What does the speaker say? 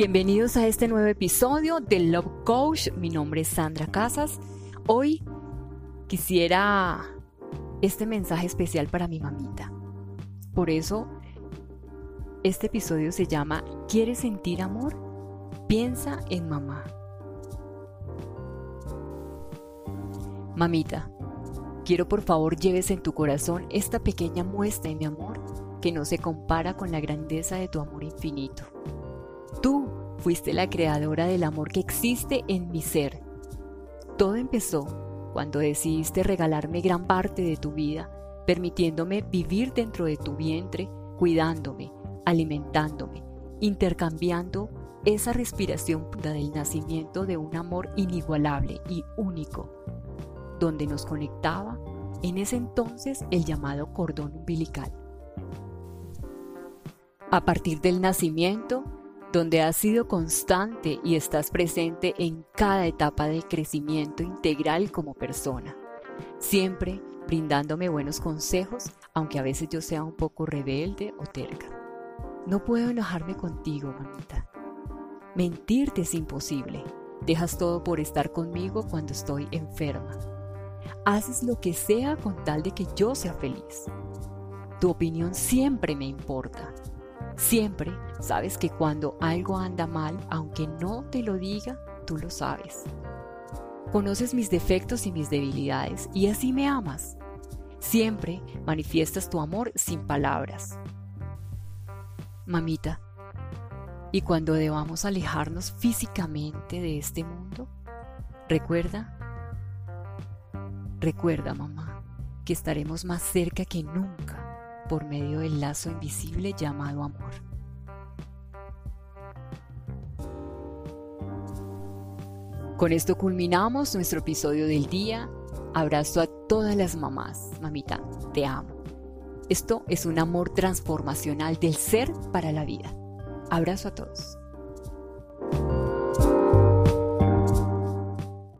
Bienvenidos a este nuevo episodio de Love Coach. Mi nombre es Sandra Casas. Hoy quisiera este mensaje especial para mi mamita. Por eso, este episodio se llama ¿Quieres sentir amor? Piensa en mamá. Mamita, quiero por favor lleves en tu corazón esta pequeña muestra de mi amor que no se compara con la grandeza de tu amor infinito. Tú fuiste la creadora del amor que existe en mi ser. Todo empezó cuando decidiste regalarme gran parte de tu vida, permitiéndome vivir dentro de tu vientre, cuidándome, alimentándome, intercambiando esa respiración del nacimiento de un amor inigualable y único, donde nos conectaba en ese entonces el llamado cordón umbilical. A partir del nacimiento, donde has sido constante y estás presente en cada etapa de crecimiento integral como persona, siempre brindándome buenos consejos, aunque a veces yo sea un poco rebelde o terca. No puedo enojarme contigo, mamita. Mentirte es imposible. Dejas todo por estar conmigo cuando estoy enferma. Haces lo que sea con tal de que yo sea feliz. Tu opinión siempre me importa Siempre sabes que cuando algo anda mal, aunque no te lo diga, tú lo sabes. Conoces mis defectos y mis debilidades y así me amas. Siempre manifiestas tu amor sin palabras. Mamita, ¿y cuando debamos alejarnos físicamente de este mundo? Recuerda, recuerda mamá, que estaremos más cerca que nunca por medio del lazo invisible llamado amor. Con esto culminamos nuestro episodio del día. Abrazo a todas las mamás. Mamita, te amo. Esto es un amor transformacional del ser para la vida. Abrazo a todos.